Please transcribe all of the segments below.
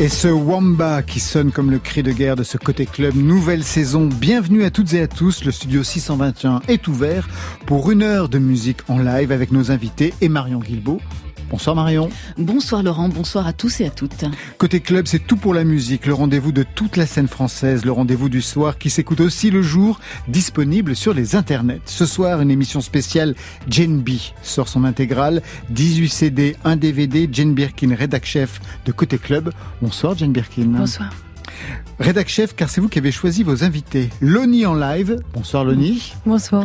Et ce Wamba qui sonne comme le cri de guerre de ce côté club, nouvelle saison. Bienvenue à toutes et à tous. Le studio 621 est ouvert pour une heure de musique en live avec nos invités et Marion Guilbault. Bonsoir Marion. Bonsoir Laurent, bonsoir à tous et à toutes. Côté club, c'est tout pour la musique, le rendez-vous de toute la scène française, le rendez-vous du soir qui s'écoute aussi le jour, disponible sur les internets. Ce soir, une émission spéciale Jane B sort son intégrale, 18 CD, 1 DVD, Jane Birkin, rédac chef de Côté club. Bonsoir Jane Birkin. Bonsoir. Rédac chef, car c'est vous qui avez choisi vos invités. Loni en live. Bonsoir Loni. Bonsoir.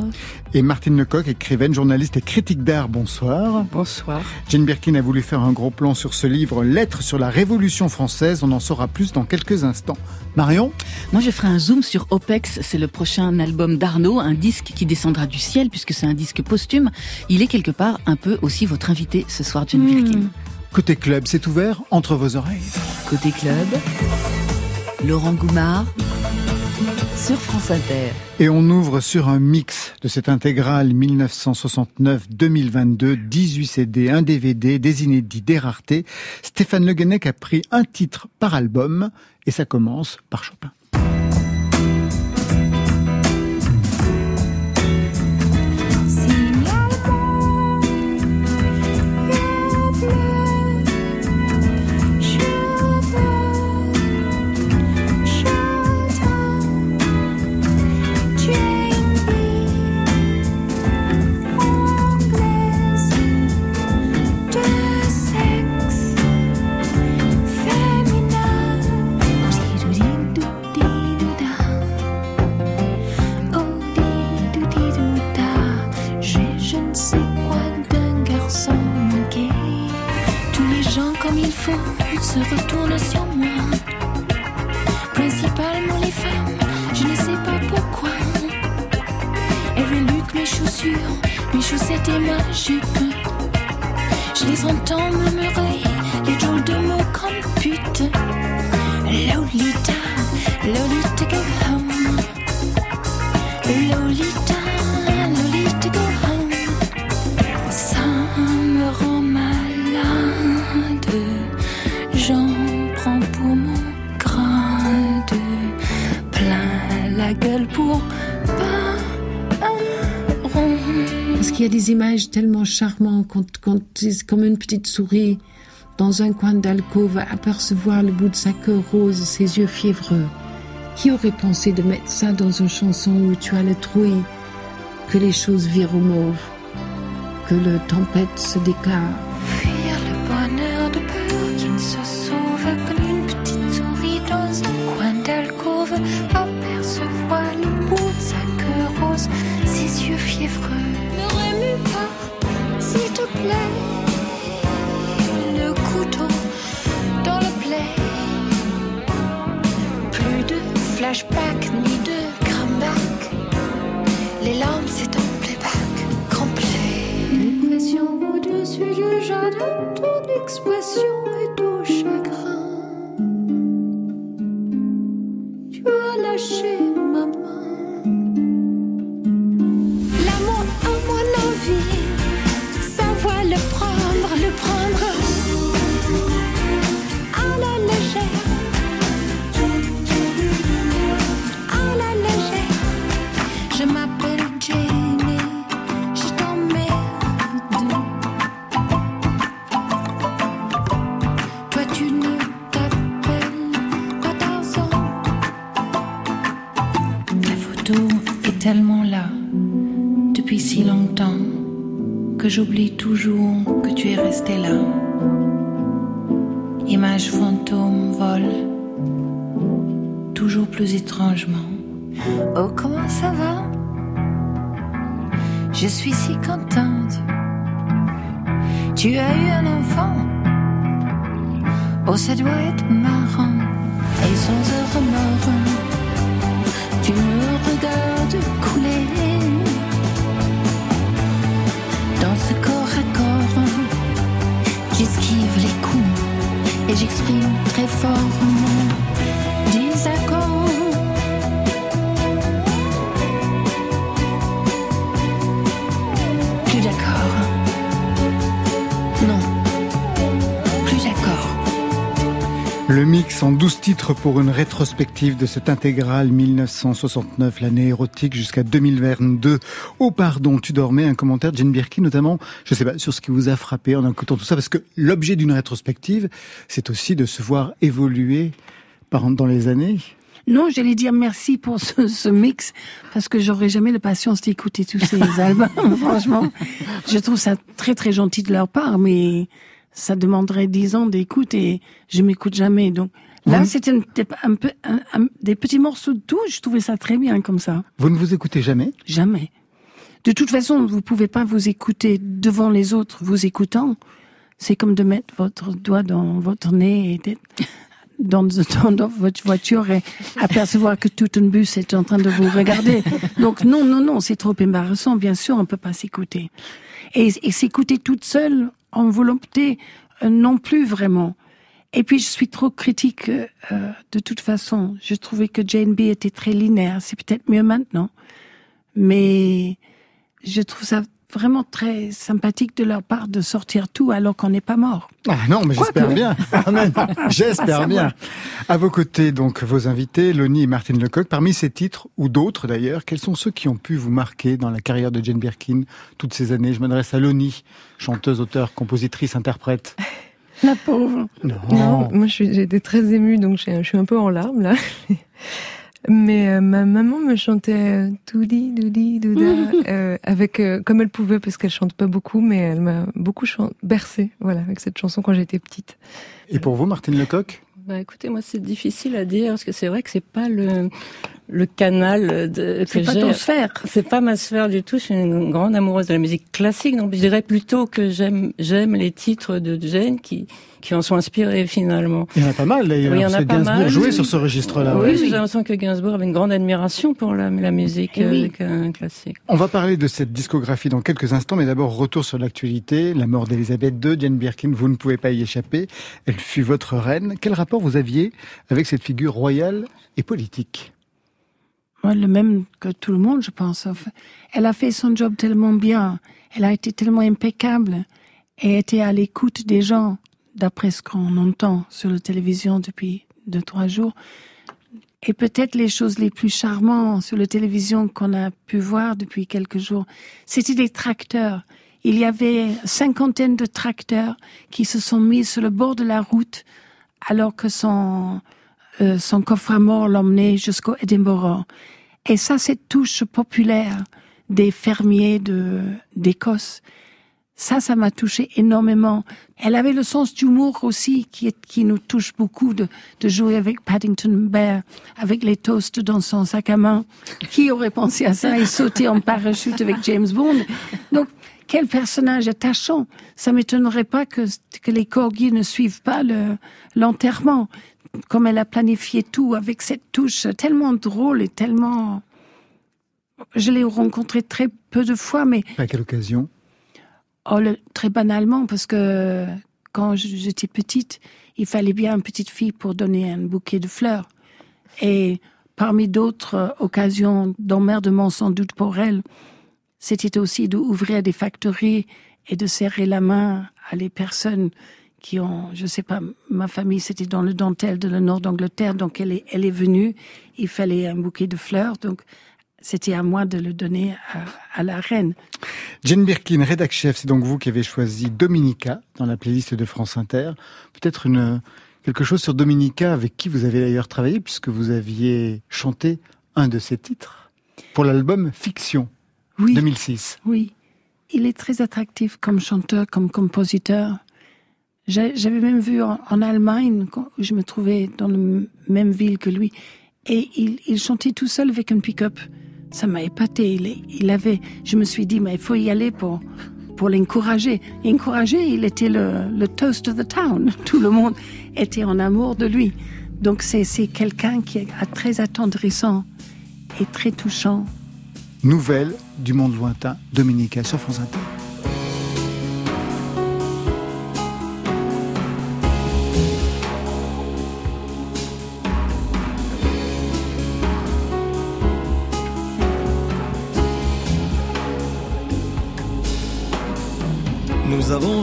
Et Martine Lecoq, écrivaine, journaliste et critique d'art. Bonsoir. Bonsoir. Jane Birkin a voulu faire un gros plan sur ce livre, Lettres sur la Révolution française. On en saura plus dans quelques instants. Marion? Moi, je ferai un zoom sur OPEX. C'est le prochain album d'Arnaud, un disque qui descendra du ciel puisque c'est un disque posthume. Il est quelque part un peu aussi votre invité ce soir, Jane Birkin. Hmm. Côté club, c'est ouvert entre vos oreilles. Côté club. Laurent Goumard sur France Inter. Et on ouvre sur un mix de cette intégrale 1969-2022, 18 CD, un DVD, des inédits, des raretés. Stéphane Le Guenec a pris un titre par album et ça commence par Chopin. Des images tellement charmantes comme une petite souris dans un coin d'alcôve apercevoir le bout de sa queue rose, ses yeux fiévreux. Qui aurait pensé de mettre ça dans une chanson où tu as le trouille, que les choses virent au mauve, que le tempête se déclare de flashback ni de comeback. Les larmes, c'est un playback complet. Dépression au-dessus du jardin, ton expression suis si contente. Tu as eu un enfant. Oh ça doit être marrant. Et sans un remords Le mix en 12 titres pour une rétrospective de cette intégrale 1969, l'année érotique jusqu'à 2022. Oh pardon, tu dormais, un commentaire de Jane Birkin notamment, je sais pas, sur ce qui vous a frappé en écoutant tout ça, parce que l'objet d'une rétrospective, c'est aussi de se voir évoluer par, dans les années. Non, j'allais dire merci pour ce, ce mix, parce que j'aurais jamais la patience d'écouter tous ces albums, franchement. Je trouve ça très très gentil de leur part, mais ça demanderait dix ans d'écoute et je m'écoute jamais. Donc là, Oui. c'était un, peu un- un- des petits morceaux de tout. Je trouvais ça très bien comme ça. Vous ne vous écoutez jamais? Jamais. De toute façon, vous pouvez pas vous écouter devant les autres, vous écoutant. C'est comme de mettre votre doigt dans votre nez et d'être dans, dans, dans votre voiture et apercevoir que tout un bus est en train de vous regarder. Donc non, non, non, c'est trop embarrassant. Bien sûr, on peut pas s'écouter. Et, et s'écouter toute seule, en volonté, euh, non plus vraiment. Et puis je suis trop critique euh, de toute façon. Je trouvais que Jane B était très linéaire. C'est peut-être mieux maintenant, mais je trouve ça vraiment très sympathique de leur part de sortir tout alors qu'on n'est pas mort. Ah non, mais j'espère bien. Ah, j'espère bien. À vos côtés, donc, vos invités, Loni et Martine Lecoq. Parmi ces titres, ou d'autres d'ailleurs, quels sont ceux qui ont pu vous marquer dans la carrière de Jane Birkin toutes ces années? Je m'adresse à Loni, chanteuse, auteure, compositrice, interprète. La pauvre. Non. Non, moi été très émue, donc je suis un peu en larmes là. Mais euh, ma maman me chantait euh, Doudi, Doudi, Douda, euh, avec, euh, comme elle pouvait, parce qu'elle chante pas beaucoup, mais elle m'a beaucoup bercée, voilà, avec cette chanson quand j'étais petite. Et pour vous, Martine Lecoq? Bah écoutez, moi c'est difficile à dire parce que c'est vrai que c'est pas le le canal de que C'est pas j'ai. ton sphère. C'est pas ma sphère du tout. Je suis une grande amoureuse de la musique classique, donc je dirais plutôt que j'aime j'aime les titres de Jane qui qui en sont inspirés finalement. Il y en a pas mal d'ailleurs. Oui, il y en a pas Gainsbourg mal. jouait sur ce registre-là. oui, ouais. j'ai l'impression que Gainsbourg avait une grande admiration pour la, la musique Eh oui. euh, classique. On va parler de cette discographie dans quelques instants, mais d'abord retour sur l'actualité. La mort d'Elisabeth II, Jane Birkin, vous ne pouvez pas y échapper. Elle fut votre reine. Quel rapport vous aviez avec cette figure royale et politique? Le même que tout le monde, je pense. Elle a fait son job tellement bien. Elle a été tellement impeccable et était à l'écoute des gens, d'après ce qu'on entend sur la télévision depuis deux, trois jours. Et peut-être les choses les plus charmantes sur la télévision qu'on a pu voir depuis quelques jours, c'était des tracteurs. Il y avait cinquantaine de tracteurs qui se sont mis sur le bord de la route alors que son, euh, son coffre à mort l'emmenait jusqu'au Edinburgh. Et ça, cette touche populaire des fermiers de, d'Écosse, ça, ça m'a touché énormément. Elle avait le sens d'humour aussi qui, est, qui nous touche beaucoup de, de jouer avec Paddington Bear, avec les toasts dans son sac à main. Qui aurait pensé à ça et sauter en parachute avec James Bond? Donc, quel personnage attachant. Ça m'étonnerait pas que, que les corgis ne suivent pas le, l'enterrement. Comme elle a planifié tout avec cette touche tellement drôle et tellement, je l'ai rencontrée très peu de fois, mais À quelle occasion? Oh, le- très banalement, parce que quand j'étais petite, il fallait bien une petite fille pour donner un bouquet de fleurs. Et parmi d'autres occasions d'emmerdement sans doute pour elle, c'était aussi d'ouvrir des factories et de serrer la main à les personnes qui ont, je sais pas, ma famille c'était dans le dentelle de le nord d'Angleterre, donc elle est, elle est venue, il fallait un bouquet de fleurs, donc c'était à moi de le donner à, à la reine. Jane Birkin, rédac chef, c'est donc vous qui avez choisi Dominica dans la playlist de France Inter. Peut-être une quelque chose sur Dominica avec qui vous avez d'ailleurs travaillé puisque vous aviez chanté un de ses titres pour l'album Fiction Oui. 2006. Oui, il est très attractif comme chanteur, comme compositeur. J'avais même vu en, Allemagne, je me trouvais dans la même ville que lui, et il, chantait tout seul avec un pick-up. Ça m'a épaté. Il, avait, je me suis dit, mais il faut y aller pour pour l'encourager. Encourager, il était le, toast of the town. Tout le monde était en amour de lui. Donc c'est quelqu'un qui est très attendrissant et très touchant. Nouvelle du monde lointain, Dominica sur France Inter.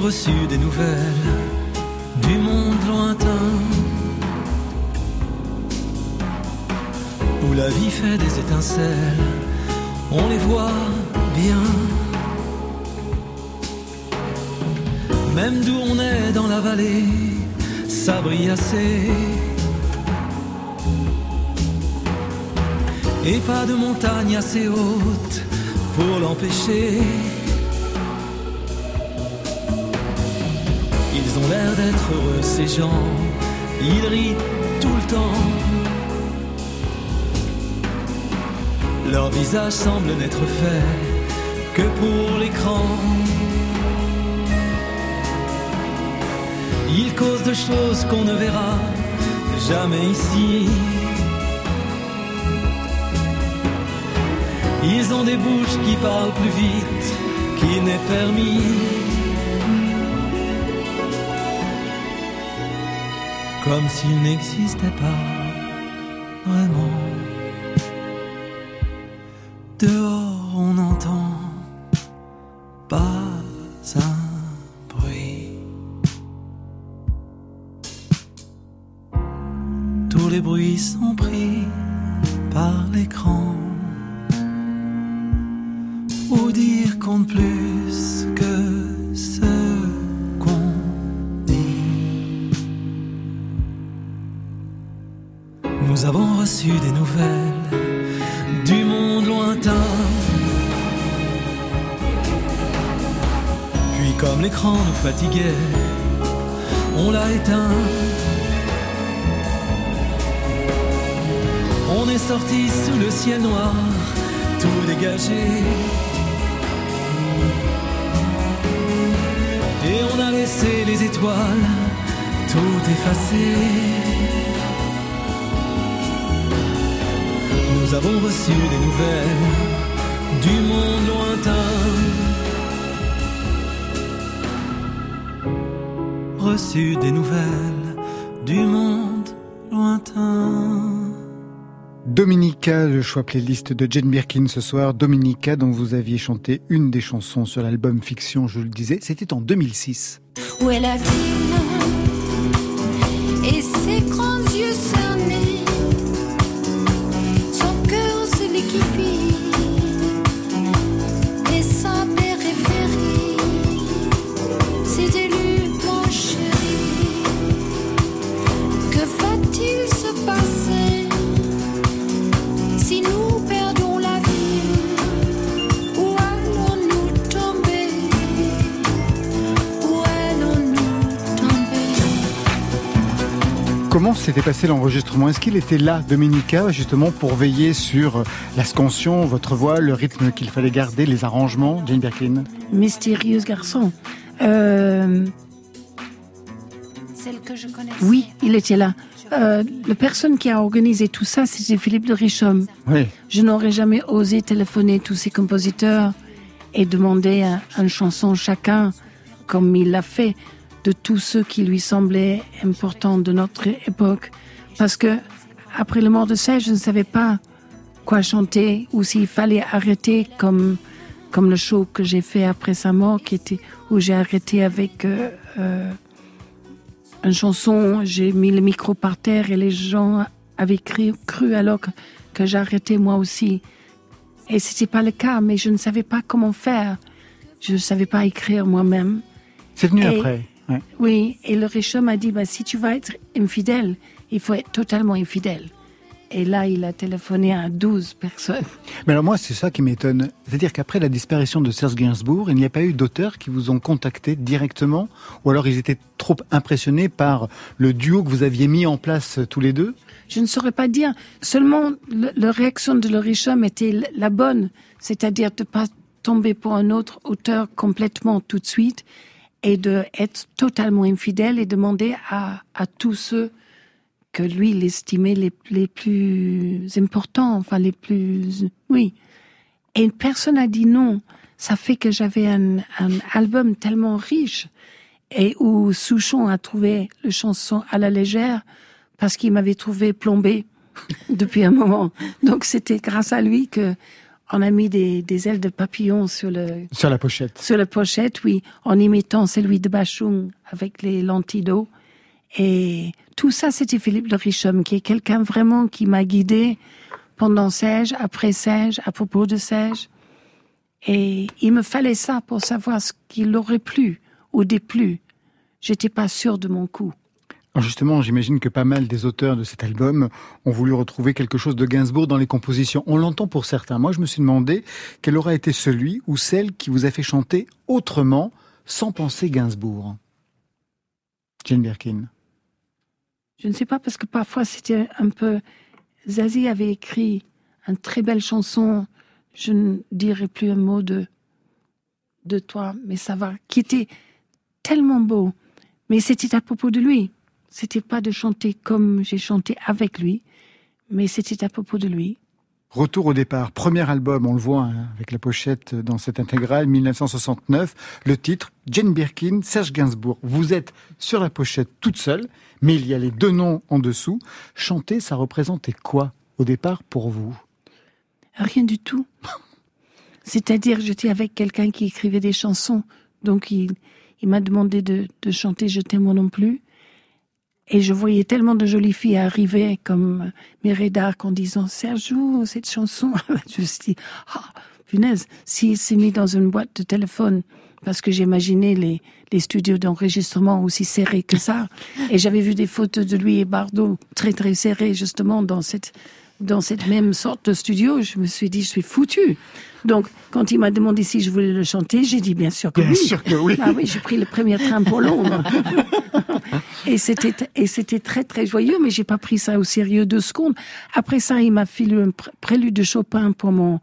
reçu des nouvelles du monde lointain où la vie fait des étincelles, on les voit bien. Même d'où on est dans la vallée, ça brille assez. Et pas de montagne assez haute pour l'empêcher. Ont l'air d'être heureux, ces gens. Ils rient tout le temps. Leur visage semble n'être fait que pour l'écran. Ils causent de choses qu'on ne verra jamais ici. Ils ont des bouches qui parlent plus vite qu'il n'est permis. Comme s'il n'existait pas Laissé les étoiles tout effacer. Nous avons reçu des nouvelles du monde lointain. Reçu des nouvelles du monde lointain. Dominica, le choix playlist de Jane Birkin ce soir. Dominica, dont vous aviez chanté une des chansons sur l'album Fiction, je le disais, c'était en 2006. Où est la ville Comment s'était passé l'enregistrement? Est-ce qu'il était là, Dominica, justement pour veiller sur la scansion, votre voix, le rythme qu'il fallait garder, les arrangements, Jane Birkin? Mystérieux garçon. Euh, Celle que je connais. oui, il était là. Euh, la personne qui a organisé tout ça, c'était Philippe de Richomme. Oui. Je n'aurais jamais osé téléphoner tous ces compositeurs et demander un- une chanson chacun, comme il l'a fait, de tous ceux qui lui semblaient importants de notre époque. Parce que, après le mort de Serge, je ne savais pas quoi chanter ou s'il fallait arrêter comme, comme le show que j'ai fait après sa mort, qui était, où j'ai arrêté avec euh, euh, une chanson, j'ai mis le micro par terre et les gens avaient cru, cru alors que, que j'arrêtais moi aussi. Et c'était pas le cas, mais je ne savais pas comment faire. Je ne savais pas écrire moi-même. C'est venu Et- après. Ouais. Oui, et le homme m'a dit, bah, si tu vas être infidèle, il faut être totalement infidèle. Et là, il a téléphoné à 12 personnes. Mais alors moi, c'est ça qui m'étonne. C'est-à-dire qu'après la disparition de Serge Gainsbourg, il n'y a pas eu d'auteurs qui vous ont contacté directement Ou alors ils étaient trop impressionnés par le duo que vous aviez mis en place tous les deux? Je ne saurais pas dire. Seulement, le- la réaction de homme était la bonne. C'est-à-dire de pas tomber pour un autre auteur complètement tout de suite et de être totalement infidèle et demander à, à tous ceux que lui, il estimait les, les plus importants, enfin les plus... Oui. Et personne n'a dit non. Ça fait que j'avais un, un album tellement riche et où Souchon a trouvé le chanson à la légère parce qu'il m'avait trouvé plombé depuis un moment. Donc c'était grâce à lui que on a mis des, des ailes de papillon sur le Sur la pochette. sur la pochette, oui, en imitant celui de Bachung avec les lentilles d'eau. Et tout ça, c'était Philippe de Richomme, qui est quelqu'un vraiment qui m'a guidé pendant Serge, après Serge, à propos de Serge. Et il me fallait ça pour savoir ce qu'il aurait plu ou déplu. J'étais pas sûre de mon coup. Justement, j'imagine que pas mal des auteurs de cet album ont voulu retrouver quelque chose de Gainsbourg dans les compositions. On l'entend pour certains. Moi, je me suis demandé quel aura été celui ou celle qui vous a fait chanter autrement, sans penser Gainsbourg. Jane Birkin. Je ne sais pas parce que parfois c'était un peu. Zazie avait écrit une très belle chanson. Je ne dirai plus un mot de de toi, mais ça va. Qui était tellement beau, mais c'était à propos de lui. C'était pas de chanter comme j'ai chanté avec lui, mais c'était à propos de lui. Retour au départ, premier album, on le voit hein, avec la pochette dans cette intégrale, 1969. Le titre, Jane Birkin, Serge Gainsbourg. Vous êtes sur la pochette toute seule, mais il y a les deux noms en dessous. Chanter, ça représentait quoi au départ pour vous? Rien du tout. C'est-à-dire, j'étais avec quelqu'un qui écrivait des chansons, donc il, il m'a demandé de, de chanter Je t'aime moi non plus. Et je voyais tellement de jolies filles arriver comme Mireille d'Arc en disant Serge cette chanson. je me suis dit, ah, punaise, s'il s'est mis dans une boîte de téléphone, parce que j'imaginais les, les studios d'enregistrement aussi serrés que ça. Et j'avais vu des photos de lui et Bardot très très serrés justement dans cette dans cette même sorte de studio, je me suis dit, je suis foutu. Donc, quand il m'a demandé si je voulais le chanter, j'ai dit bien sûr que Bien oui. sûr que oui. Ah oui, j'ai pris le premier train pour Londres. et c'était et c'était très très joyeux, mais j'ai pas pris ça au sérieux deux secondes. Après ça, il m'a filé un pr- prélude de Chopin pour mon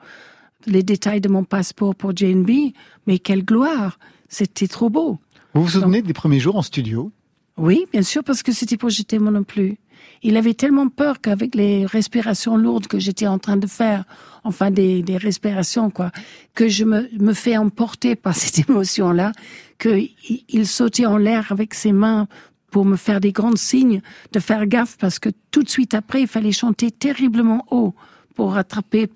les détails de mon passeport pour Jane B. Mais quelle gloire C'était trop beau. Vous vous souvenez des premiers jours en studio? Oui, bien sûr, parce que c'était pour jeter moi non plus. Il avait tellement peur qu'avec les respirations lourdes que j'étais en train de faire, enfin des, respirations quoi, que je me, fais emporter par cette émotion-là, qu'il il sautait en l'air avec ses mains pour me faire des grands signes de faire gaffe parce que tout de suite après, il fallait chanter terriblement haut pour rattraper,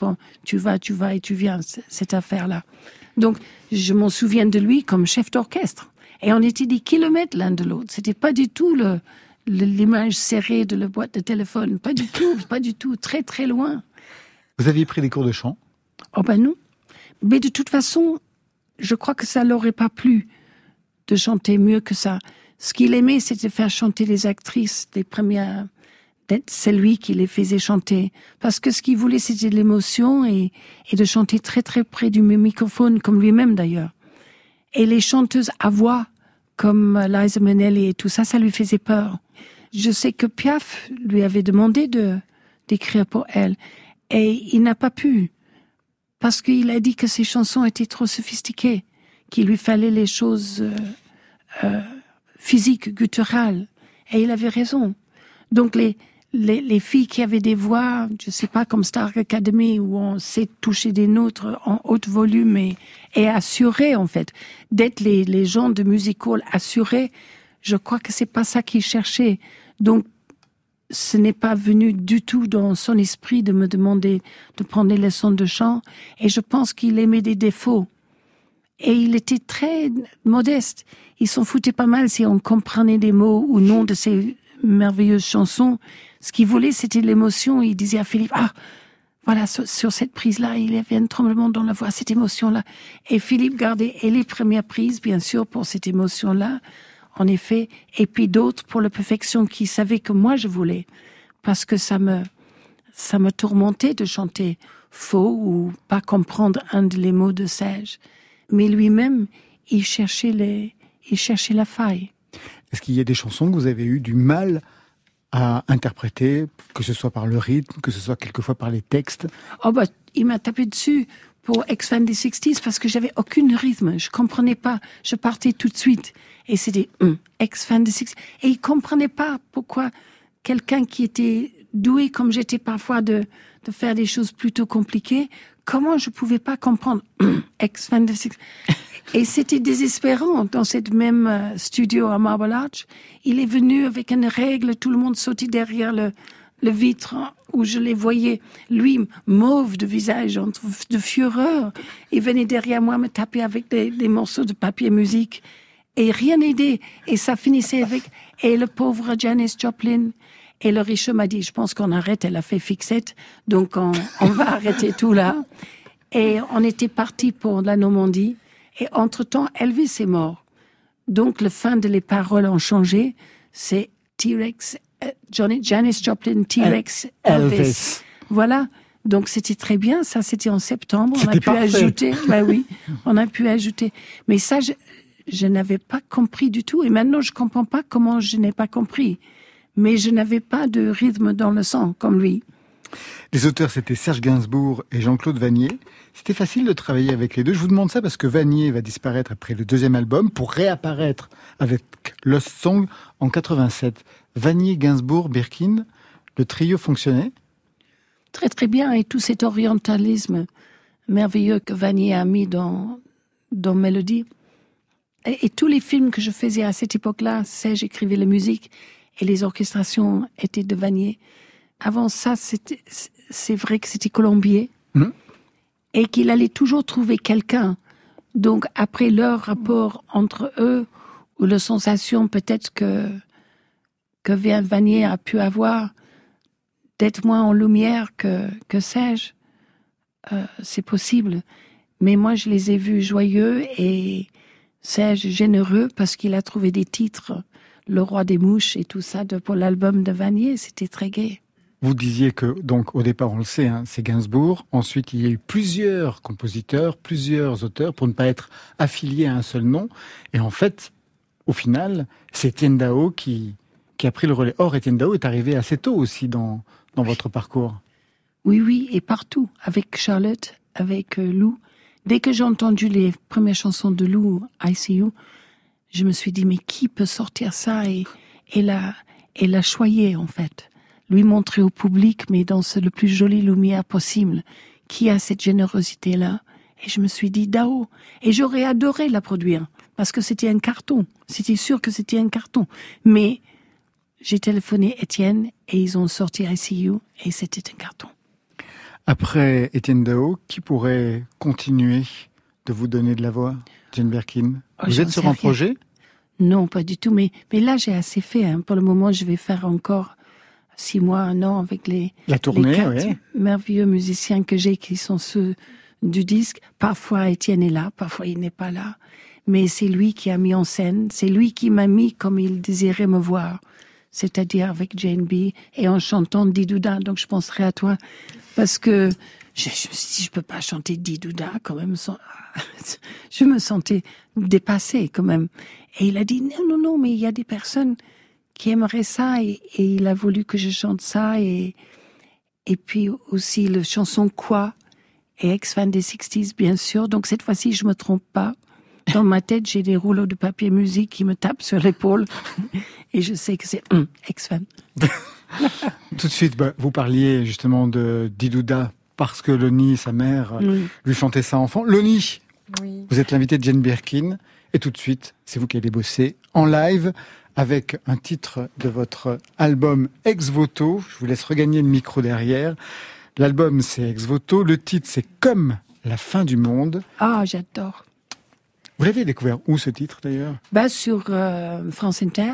tu vas, tu vas et tu viens, cette affaire-là. Donc, je m'en souviens de lui comme chef d'orchestre. Et on était des kilomètres l'un de l'autre. C'était pas du tout le- l'image serrée de la boîte de téléphone. Pas du tout, pas du tout. Très, très loin. Vous aviez pris des cours de chant? Oh ben non. Mais de toute façon, je crois que ça l'aurait pas plu de chanter mieux que ça. Ce qu'il aimait, c'était faire chanter les actrices, les premières, d'être celui qui les faisait chanter. Parce que ce qu'il voulait, c'était de l'émotion et, et de chanter très très près du microphone, comme lui-même d'ailleurs. Et les chanteuses à voix, comme Liza Minnelli et tout ça, ça lui faisait peur. Je sais que Piaf lui avait demandé de d'écrire pour elle, et il n'a pas pu parce qu'il a dit que ses chansons étaient trop sophistiquées, qu'il lui fallait les choses euh, euh, physiques, gutturales. Et il avait raison. Donc les, les, les filles qui avaient des voix, je sais pas, comme Star Academy, où on sait toucher des notes en haute volume et, et assuré, en fait, d'être les, les gens de music assurés, je crois que c'est pas ça qu'il cherchait. Donc, ce n'est pas venu du tout dans son esprit de me demander de prendre des leçons de chant. Et je pense qu'il aimait des défauts. Et il était très modeste. Il s'en foutait pas mal si on comprenait des mots ou non de ses merveilleuses chansons. Ce qu'il voulait, c'était l'émotion. Il disait à Philippe, ah, voilà, sur, cette prise-là, il y avait un tremblement dans la voix, cette émotion-là. Et Philippe gardait et les premières prises, bien sûr, pour cette émotion-là, en effet, et puis d'autres pour la perfection qui savaient que moi je voulais, parce que ça me, ça me tourmentait de chanter faux ou pas comprendre un de les mots de Serge. Mais lui-même, il cherchait les, il cherchait la faille. Est-ce qu'il y a des chansons que vous avez eu du mal à interpréter, que ce soit par le rythme, que ce soit quelquefois par les textes Oh bah, il m'a tapé dessus pour Ex-Fan des 60s parce que j'avais aucun rythme. Je comprenais pas. Je partais tout de suite. Et c'était hum, Ex-Fan des 60s. Et il comprenait pas pourquoi quelqu'un qui était doué comme j'étais parfois de, de faire des choses plutôt compliquées, comment je pouvais pas comprendre hum, Ex-Fan des 60s. Et c'était désespérant dans cette même euh, studio à Marble Arch. Il est venu avec une règle, tout le monde sautait derrière le, le vitre où je les voyais, lui, mauve de visage, de fureur. Il venait derrière moi me taper avec des, des morceaux de papier musique. Et rien n'aidait. Et ça finissait avec, et le pauvre Janis Joplin. Et le riche m'a dit, je pense qu'on arrête, elle a fait fixette, donc on, on va arrêter tout là. Et on était parti pour la Normandie. Et entre-temps, Elvis est mort. Donc, le fin de les paroles ont changé. C'est T-Rex, euh, Johnny, Janis Joplin, T-Rex, Elvis. Elvis. Voilà. Donc, c'était très bien. Ça, c'était en septembre. On a pu parfait. ajouter. Bah oui, on a pu ajouter. Mais ça, je, je n'avais pas compris du tout. Et maintenant, je comprends pas comment je n'ai pas compris. Mais je n'avais pas de rythme dans le sang, comme lui. Les auteurs, c'était Serge Gainsbourg et Jean-Claude Vanier. C'était facile de travailler avec les deux. Je vous demande ça parce que Vanier va disparaître après le deuxième album pour réapparaître avec Lost Song en 87. Vanier, Gainsbourg, Birkin, le trio fonctionnait? Très très bien et tout cet orientalisme merveilleux que Vanier a mis dans, dans Mélodie. Et, et tous les films que je faisais à cette époque-là, c'est j'écrivais la musique et les orchestrations étaient de Vanier. Avant ça, c'est vrai que c'était Colombier Mhm. et qu'il allait toujours trouver quelqu'un. Donc après leur rapport entre eux ou la sensation peut-être que que Vanier a pu avoir, d'être moins en lumière que, que Serge. Euh, c'est possible. Mais moi, je les ai vus joyeux et Serge généreux parce qu'il a trouvé des titres, Le Roi des Mouches et tout ça, de, pour l'album de Vanier. C'était très gai. Vous disiez que, donc, au départ, on le sait, hein, c'est Gainsbourg. Ensuite, il y a eu plusieurs compositeurs, plusieurs auteurs pour ne pas être affiliés à un seul nom. Et en fait, au final, c'est Étienne Dao qui, qui a pris le relais. Or, Étienne Dao est arrivé assez tôt aussi dans, dans votre parcours. Oui, oui, et partout, avec Charlotte, avec euh, Lou. Dès que j'ai entendu les premières chansons de Lou, ICU, je me suis dit, mais qui peut sortir ça et, et la, et la choyer, en fait? Lui montrer au public, mais dans ce- le plus joli lumière possible, qui a cette générosité-là. Et je me suis dit, Dao. Et j'aurais adoré la produire, parce que c'était un carton. C'était sûr que c'était un carton. Mais j'ai téléphoné Étienne et ils ont sorti ICU et c'était un carton. Après Étienne Dao, qui pourrait continuer de vous donner de la voix Jane Birkin? Oh, Vous êtes sur un rien. projet Non, pas du tout. Mais, mais là, j'ai assez fait. hein. Pour le moment, je vais faire encore six mois, un an avec les, La tournée, les quatre ouais. merveilleux musiciens que j'ai qui sont ceux du disque. Parfois, Étienne est là, parfois, il n'est pas là. Mais c'est lui qui a mis en scène. C'est lui qui m'a mis comme il désirait me voir. C'est-à-dire avec Jane B et en chantant Didouda. Donc, je penserai à toi. Parce que je, je dit, je peux pas chanter Didouda quand même. je me sentais dépassée quand même. Et il a dit, non, non, non, mais il y a des personnes qui aimeraient ça et, et il a voulu que je chante ça et, et puis aussi le chanson Quoi et ex-fan des 60s, bien sûr. Donc cette fois-ci, je me trompe pas. Dans ma tête, j'ai des rouleaux de papier musique qui me tapent sur l'épaule et je sais que c'est hum, ex-fan. Tout de suite, bah, vous parliez justement de Didouda parce que Loni, sa mère, euh, Oui. lui chantait ça enfant. Loni, Oui. vous êtes l'invité de Jane Birkin et tout de suite, c'est vous qui allez bosser en live avec un titre de votre album Ex Voto. Je vous laisse regagner le micro derrière. L'album, c'est Ex Voto. Le titre, c'est Comme la fin du monde. Ah, j'adore. Vous l'avez découvert où ce titre d'ailleurs? Bah, sur euh, France Inter.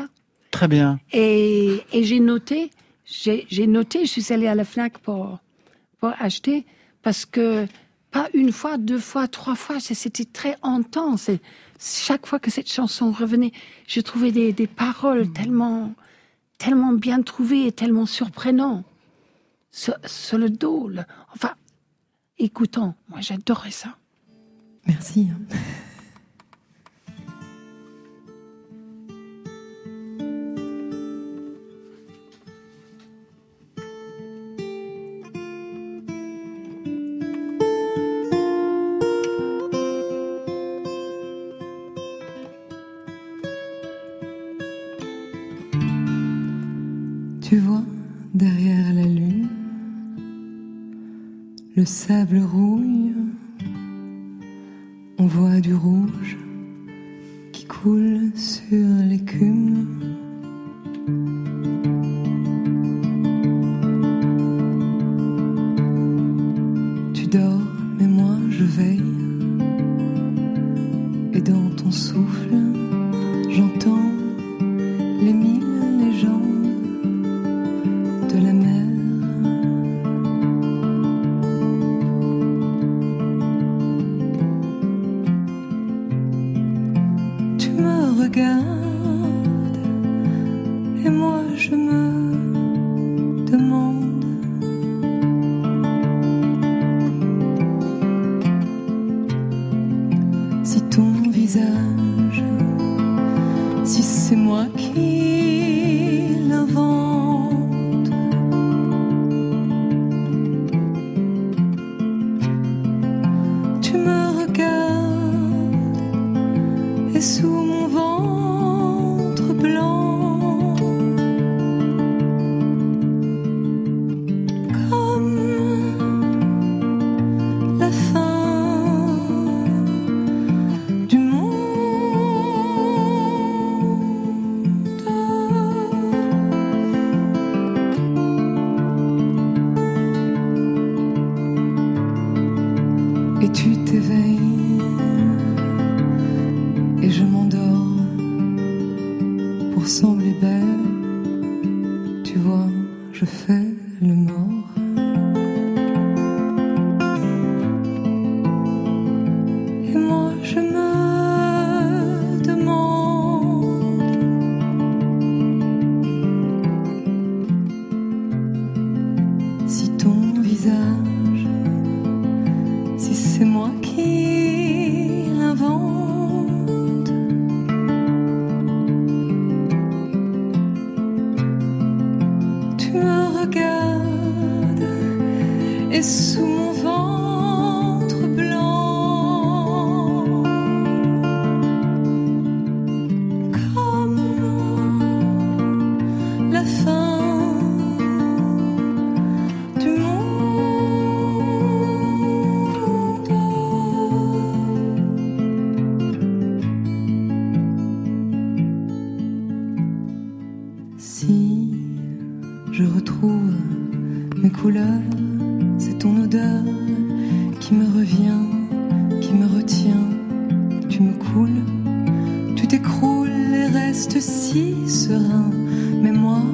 Très bien. Et, et j'ai noté, j'ai noté, je suis allée à la FNAC pour, pour acheter, parce que pas une fois, deux fois, trois fois, c'était très intense. Et chaque fois que cette chanson revenait, je trouvais des, des paroles tellement, tellement bien trouvées et tellement surprenantes. Sur, sur le dos, le- enfin, écoutant, moi j'adorais ça. Merci. Le sable rouille, on voit du rouge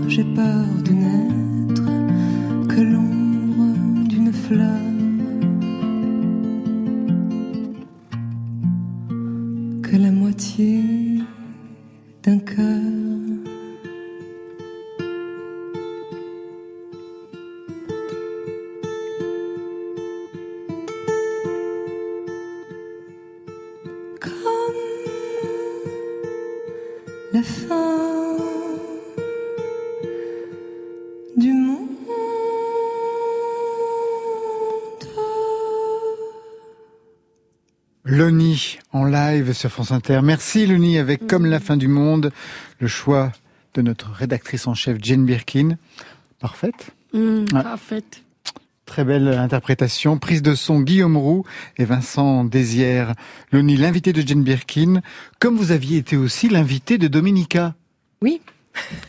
j'ai peur de n'être que l'ombre d'une fleur. Live sur France Inter. Merci Loni avec Comme la fin du monde, le choix de notre rédactrice en chef Jane Birkin. Parfaite. Ouais. Parfaite. Très belle interprétation. Prise de son Guillaume Roux et Vincent Désière. Loni, l'invité de Jane Birkin, comme vous aviez été aussi l'invité de Dominica. Oui.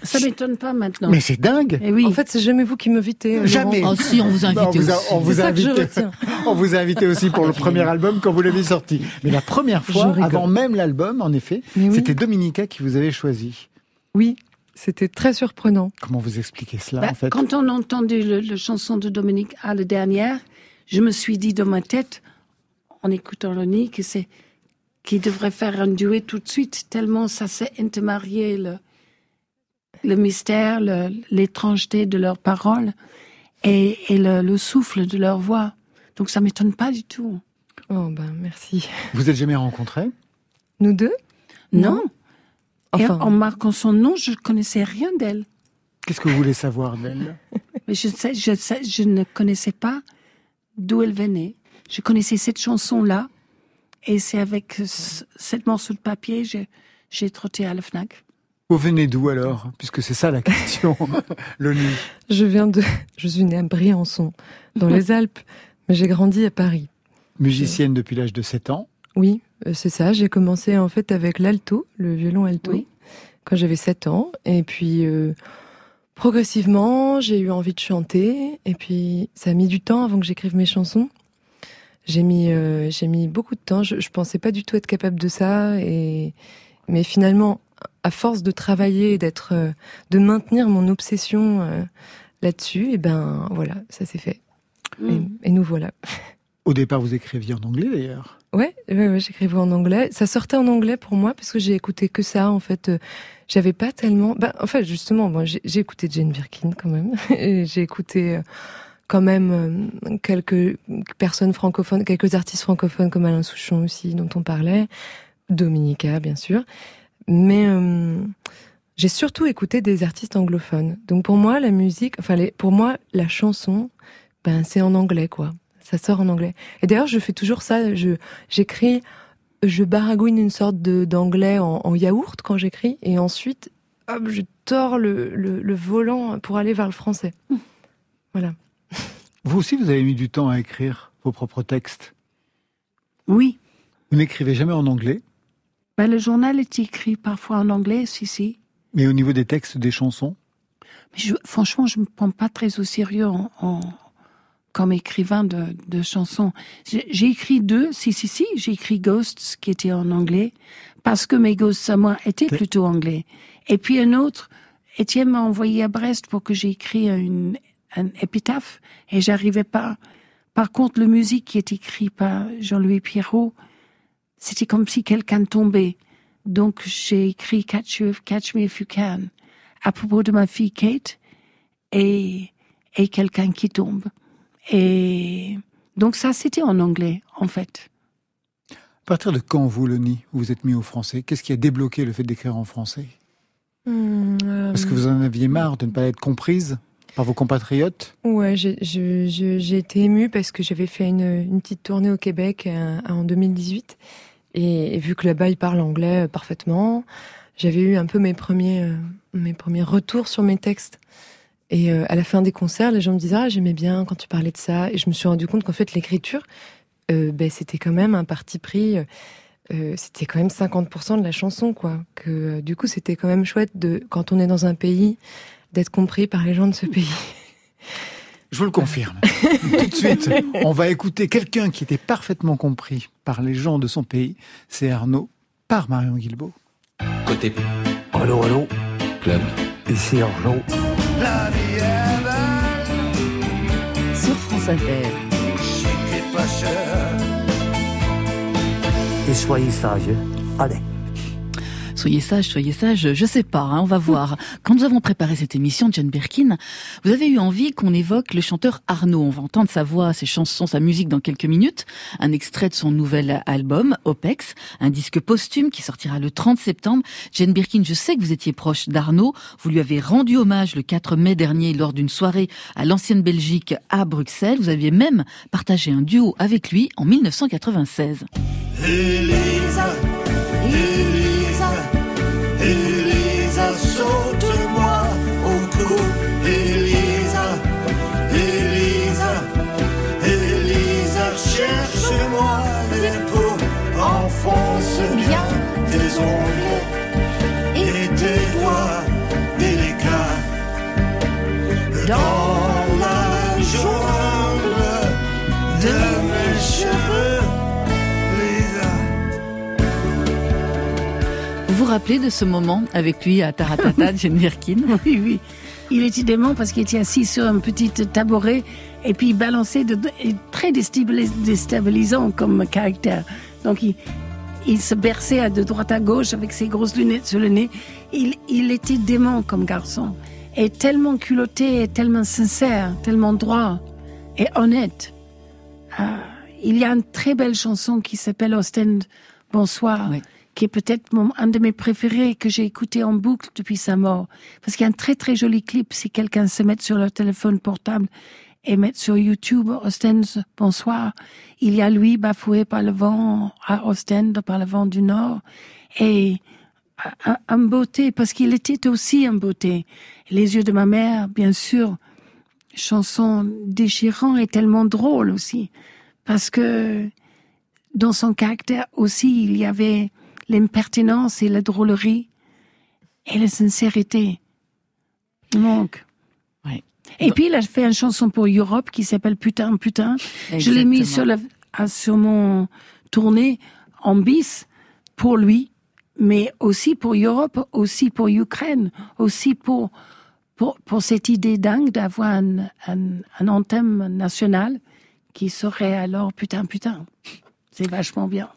Ça m'étonne pas maintenant. Mais c'est dingue Eh oui. En fait, c'est jamais vous qui m'invitez. euh, Jamais. Oh si, on vous a Bah, on invité vous a, aussi. on vous C'est a ça que je invité, retiens. on vous a invité aussi pour le premier album quand vous l'avez sorti. Mais la première fois, avant même l'album, en effet, oui. c'était Dominica qui vous avait choisi. Oui, c'était très surprenant. Comment vous expliquez cela, Bah, en fait? Quand on a entendu le, le chanson de Dominique à la dernière, je me suis dit dans ma tête, en écoutant Loni, que c'est qu'il devrait faire un duet tout de suite, tellement ça s'est intermarié le, le mystère, le- l'étrangeté de leurs paroles et, et le, le souffle de leur voix. Donc ça m'étonne pas du tout. Oh ben merci. Vous êtes jamais rencontrés? Nous deux? Non. Et Enfin, en marquant son nom, je connaissais rien d'elle. Qu'est-ce que vous voulez savoir d'elle? Mais je, sais, je, sais, je ne connaissais pas d'où elle venait. Je connaissais cette chanson-là. Et c'est avec ce- cette morceau de papier, j'ai, j'ai trotté à la FNAC. Vous venez d'où alors? Puisque c'est ça la question, Loni. je viens de. Je suis née à Briançon, dans les Alpes, mais j'ai grandi à Paris. Musicienne depuis l'âge de 7 ans. Oui, euh, c'est ça. J'ai commencé en fait avec l'alto, le violon alto, Oui. quand j'avais 7 ans. Et puis, euh, progressivement, j'ai eu envie de chanter. Et puis, ça a mis du temps avant que j'écrive mes chansons. J'ai mis, euh, j'ai mis beaucoup de temps. Je, je pensais pas du tout être capable de ça. Et, mais finalement, à force de travailler, et d'être, euh, de maintenir mon obsession euh, là-dessus, et ben voilà, ça s'est fait. Et, Mm. et nous voilà. Au départ, vous écriviez en anglais d'ailleurs. Ouais, ouais, ouais j'écrivais en anglais. Ça sortait en anglais pour moi parce que j'ai écouté que ça. En fait, euh, j'avais pas tellement. Bah, en fait, justement, moi, j'ai écouté Jane Birkin quand même. j'ai écouté quand même quelques personnes francophones, quelques artistes francophones comme Alain Souchon aussi, dont on parlait, Dominica, bien sûr. Mais j'ai surtout écouté des artistes anglophones. Donc pour moi, la musique, enfin, les, pour moi, la chanson, ben, c'est en anglais, quoi. Ça sort en anglais. Et d'ailleurs, je fais toujours ça. Je, j'écris, je baragouine une sorte de, d'anglais en, en yaourt quand j'écris, et ensuite, hop, je tords le, le, le volant pour aller vers le français. Voilà. Vous aussi, vous avez mis du temps à écrire vos propres textes? Oui. Vous n'écrivez jamais en anglais? Ben, Le journal est écrit parfois en anglais, si, si. Mais au niveau des textes des chansons? Mais Franchement, je ne me prends pas très au sérieux en, comme écrivain de, de chansons. J'ai écrit deux, si, si, si, j'ai écrit Ghosts, qui était en anglais, parce que mes Ghosts à moi étaient plutôt anglais. Et puis un autre, Étienne m'a envoyé à Brest pour que j'écris une, un épitaphe, et j'arrivais pas. Par contre, le musique qui est écrit par Jean-Louis Pierrot, c'était comme si quelqu'un tombait. Donc j'ai écrit Catch, you, Catch Me If You Can à propos de ma fille Kate et, et quelqu'un qui tombe. Et donc ça, c'était en anglais, en fait. À partir de quand, vous, Loni, vous vous êtes mis au français? Qu'est-ce qui a débloqué le fait d'écrire en français? Hmm, euh, Parce que vous en aviez marre de ne pas être comprise par vos compatriotes? Ouais, j'ai été émue parce que j'avais fait une, une, petite tournée au Québec euh, en 2018 et, vu que là-bas, ils parlent anglais euh, parfaitement, j'avais eu un peu mes premiers, euh, mes premiers retours sur mes textes. Et euh, à la fin des concerts, les gens me disaient ah j'aimais bien quand tu parlais de ça. Et je me suis rendu compte qu'en fait l'écriture, ben c'était quand même un parti pris. c'était quand même 50% de la chanson, quoi. Que du coup, c'était quand même chouette de quand on est dans un pays d'être compris par les gens de ce pays. Je vous le confirme. Tout de suite, on va écouter quelqu'un qui était parfaitement compris par les gens de son pays. C'est Arnaud par Marion Guilbault. Côté. Allô, allô. Club. Ici Arnaud. La vie est belle. Sur France Inter. Chic pas cher. Et soyez sage. Allez. Soyez sage, soyez sage, je sais pas, hein, on va voir. Quand nous avons préparé cette émission, Jane Birkin, vous avez eu envie qu'on évoque le chanteur Arnaud. On va entendre sa voix, ses chansons, sa musique dans quelques minutes. Un extrait de son nouvel album, OPEX, un disque posthume qui sortira le 30 septembre. Jane Birkin, je sais que vous étiez proche d'Arnaud. Vous lui avez rendu hommage le 4 mai dernier lors d'une soirée à l'ancienne Belgique à Bruxelles. Vous aviez même partagé un duo avec lui en 1996. Elisa, Elisa, vous rappelez de ce moment avec lui à Taratata de Jane Birkin? Oui, oui. Il était dément parce qu'il était assis sur un petit tabouret et puis balançait de, très déstabilisant comme caractère. Donc il, il se berçait de droite à gauche avec ses grosses lunettes sur le nez. Il, il était dément comme garçon et tellement culotté, et tellement sincère, tellement droit et honnête. Ah, il y a une très belle chanson qui s'appelle Ostend Bonsoir qui est peut-être un de mes préférés que j'ai écouté en boucle depuis sa mort. Parce qu'il y a un très très joli clip si quelqu'un se met sur leur téléphone portable et met sur YouTube Ostend Bonsoir. Il y a lui bafoué par le vent à Ostend, par le vent du Nord. Et en beauté, parce qu'il était aussi en beauté. Les yeux de ma mère, bien sûr, chanson déchirant et tellement drôle aussi. Parce que dans son caractère aussi, il y avait l'impertinence et la drôlerie et la sincérité. Donc. Et puis, il a fait une chanson pour Europe qui s'appelle Putain, Putain. Je l'ai mis sur, la, sur mon tournée en bis pour lui, mais aussi pour Europe, aussi pour Ukraine, aussi pour, pour, pour cette idée dingue d'avoir un, un, un, anthem national qui saurait alors putain, putain. C'est vachement bien.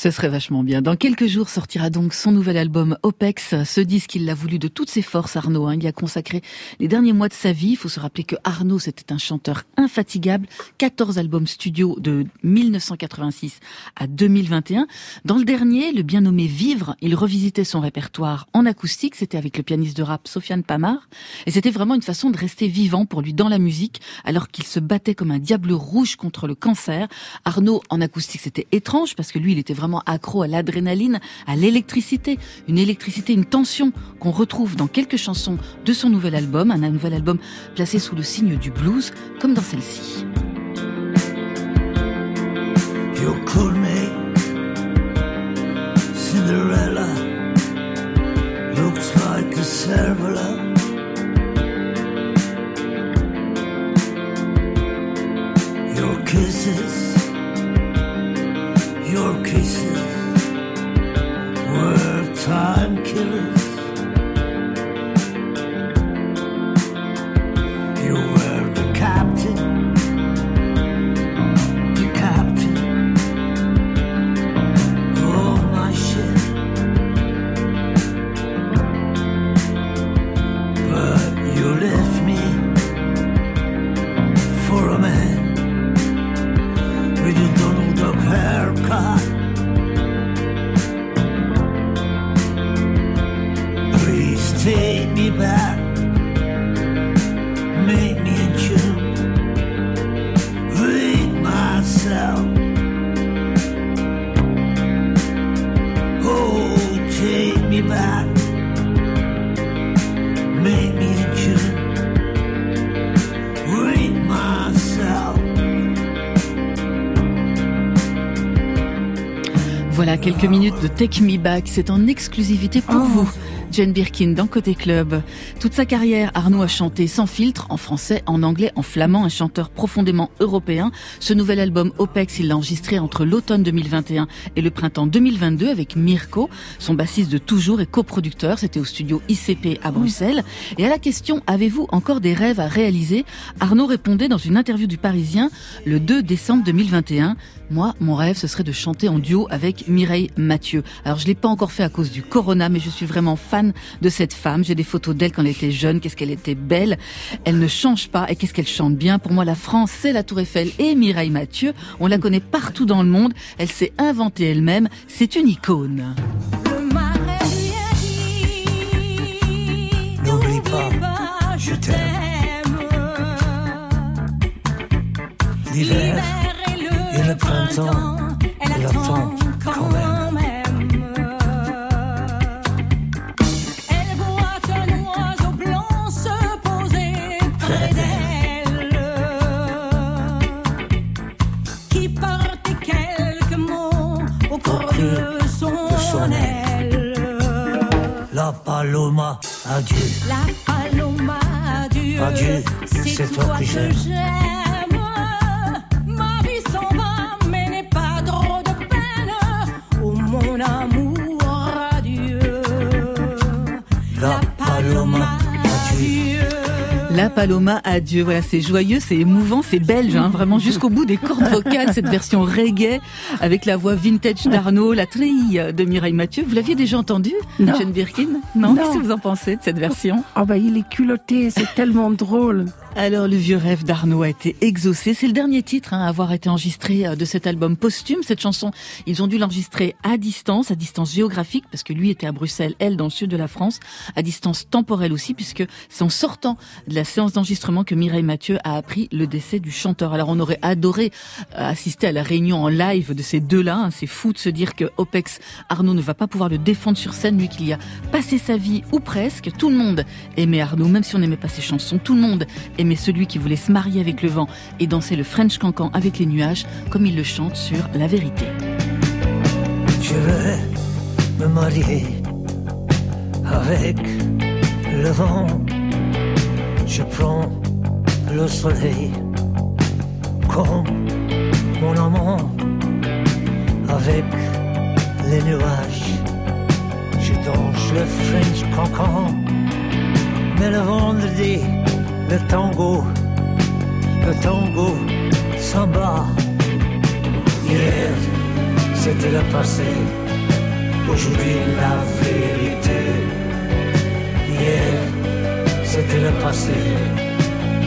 Ce serait vachement bien. Dans quelques jours sortira donc son nouvel album OPEX. Ce disque, il l'a voulu de toutes ses forces, Arnaud. Hein. Il y a consacré les derniers mois de sa vie. Il faut se rappeler que Arnaud, c'était un chanteur infatigable. 14 albums studio de 1986 à 2021. Dans le dernier, le bien nommé Vivre, il revisitait son répertoire en acoustique. C'était avec le pianiste de rap Sofiane Pamar. Et c'était vraiment une façon de rester vivant pour lui dans la musique, alors qu'il se battait comme un diable rouge contre le cancer. Arnaud, en acoustique, c'était étrange parce que lui, il était vraiment accro à l'adrénaline, à l'électricité, une électricité, une tension qu'on retrouve dans quelques chansons de son nouvel album, un nouvel album placé sous le signe du blues, comme dans celle-ci. Your kisses were time killers. De Take Me Back. C'est en exclusivité pour vous. Jane Birkin dans Côté Club. Toute sa carrière, Arnaud a chanté sans filtre, en français, en anglais, en flamand, un chanteur profondément européen. Ce nouvel album OPEX, il l'a enregistré entre l'automne 2021 et le printemps 2022 avec Mirko, son bassiste de toujours et coproducteur. C'était au studio ICP à Bruxelles. Et à la question, avez-vous encore des rêves à réaliser? Arnaud répondait dans une interview du Parisien le 2 décembre 2021. Moi, mon rêve, ce serait de chanter en duo avec Mireille Mathieu. Alors, je l'ai pas encore fait à cause du corona, mais je suis vraiment fan de cette femme. J'ai des photos d'elle quand elle était jeune. Qu'est-ce qu'elle était belle. Elle ne change pas. Et qu'est-ce qu'elle chante bien. Pour moi, la France, c'est la Tour Eiffel et Mireille Mathieu. On la connaît partout dans le monde. Elle s'est inventée elle-même. C'est une icône. N'oublie pas, je t'aime. L'hiver et le printemps, elle attend paloma, adieu. La paloma, adieu. Adieu, c'est toi que j'aime. La Paloma adieu. Voilà, c'est joyeux, c'est émouvant, c'est belge, hein, vraiment jusqu'au bout des cordes vocales, cette version reggae avec la voix vintage d'Arnaud, la trille de Mireille Mathieu. Vous l'aviez déjà entendu, Non. Jane Birkin? Non, Non. Qu'est-ce que vous en pensez de cette version? Oh bah il est culotté, c'est tellement drôle. Alors, le vieux rêve d'Arnaud a été exaucé. C'est le dernier titre hein, à avoir été enregistré euh, de cet album posthume. Cette chanson, ils ont dû l'enregistrer à distance, à distance géographique, parce que lui était à Bruxelles, elle dans le sud de la France, à distance temporelle aussi, puisque c'est en sortant de la séance d'enregistrement que Mireille Mathieu a appris le décès du chanteur. Alors, on aurait adoré euh, assister à la réunion en live de ces deux-là. hein. C'est fou de se dire que OPEX, Arnaud ne va pas pouvoir le défendre sur scène, lui qui y a passé sa vie, ou presque. Tout le monde aimait Arnaud, même si on n'aimait pas ses chansons. Tout le monde aimait celui qui voulait se marier avec le vent et danser le French cancan avec les nuages, comme il le chante sur La Vérité. Je veux me marier avec le vent. Je prends le soleil comme mon amant avec les nuages. Je danse le French cancan, mais le vendredi, le tango, le tango, samba. Hier, c'était le passé. Aujourd'hui, la vérité. Hier, c'était le passé.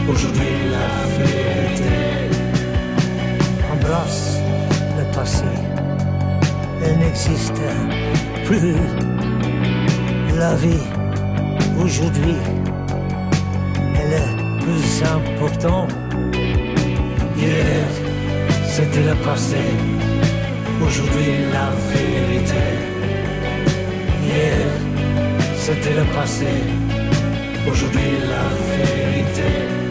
Aujourd'hui, la vérité. Embrasse le passé. Elle n'existe plus. La vie, aujourd'hui, plus importante. Hier, c'était le passé. Aujourd'hui, la vérité. Hier, c'était le passé. Aujourd'hui, la vérité.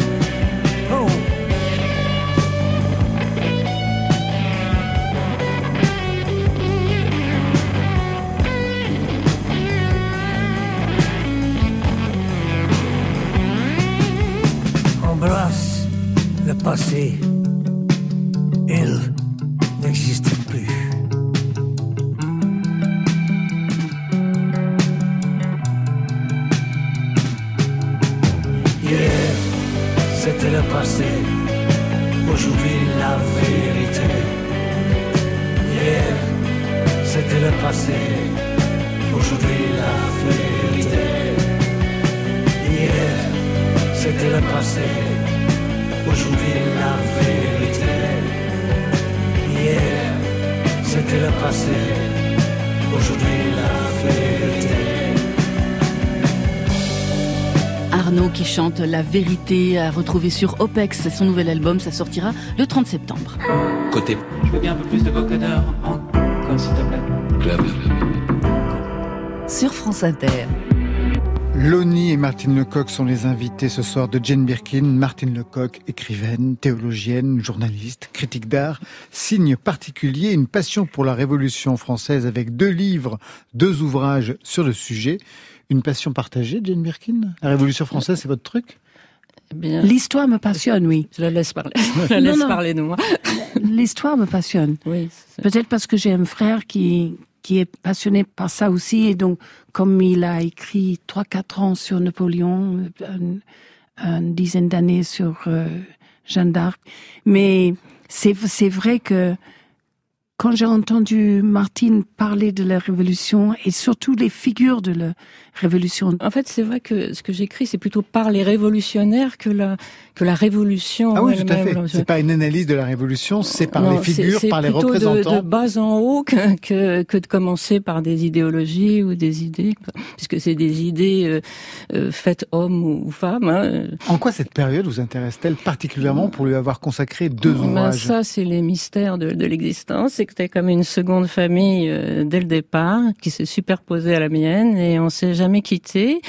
Passé. Aujourd'hui, la vérité. Hier, c'était le passé. Aujourd'hui, la vérité. Hier, c'était le passé. Aujourd'hui, la vérité. Arnaud qui chante La vérité à retrouver sur OPEX, son nouvel album, ça sortira le 30 septembre. Côté Je veux bien un peu plus de vocodeur. Encore, s'il te plaît. Club. Sur France Inter. Loni et Martine Lecoq sont les invités ce soir de Jane Birkin. Martine Lecoq, écrivaine, théologienne, journaliste, critique d'art, signe particulier, une passion pour la Révolution française avec deux livres, deux ouvrages sur le sujet. Une passion partagée, Jane Birkin? La Révolution française, c'est votre truc? Eh L'histoire me passionne, oui. je la laisse parler. Je la laisse non. parler de moi. L'histoire me passionne. Oui, Peut-être parce que j'ai un frère qui qui est passionné par ça aussi. Et donc comme il a écrit trois quatre ans sur Napoléon, une, dizaine d'années sur euh, Jeanne d'Arc, mais c'est vrai que quand j'ai entendu Martine parler de la révolution et surtout les figures de la révolution. En fait, c'est vrai que ce que j'écris, c'est plutôt par les révolutionnaires que la que la révolution. Ah oui, tout à fait. C'est pas une analyse de la Révolution, c'est par Non, les figures, par les plutôt de- représentants. De, bas en haut que, que, que de commencer par des idéologies ou des idées, puisque c'est des idées euh, euh, faites hommes ou, ou femmes. Hein. En quoi cette période vous intéresse-t-elle particulièrement pour lui avoir consacré deux Ben, ouvrages ça, c'est les mystères de, de l'existence. C'est que t'es comme une seconde famille euh, dès le départ, qui s'est superposée à la mienne, et on s'est jamais quitté.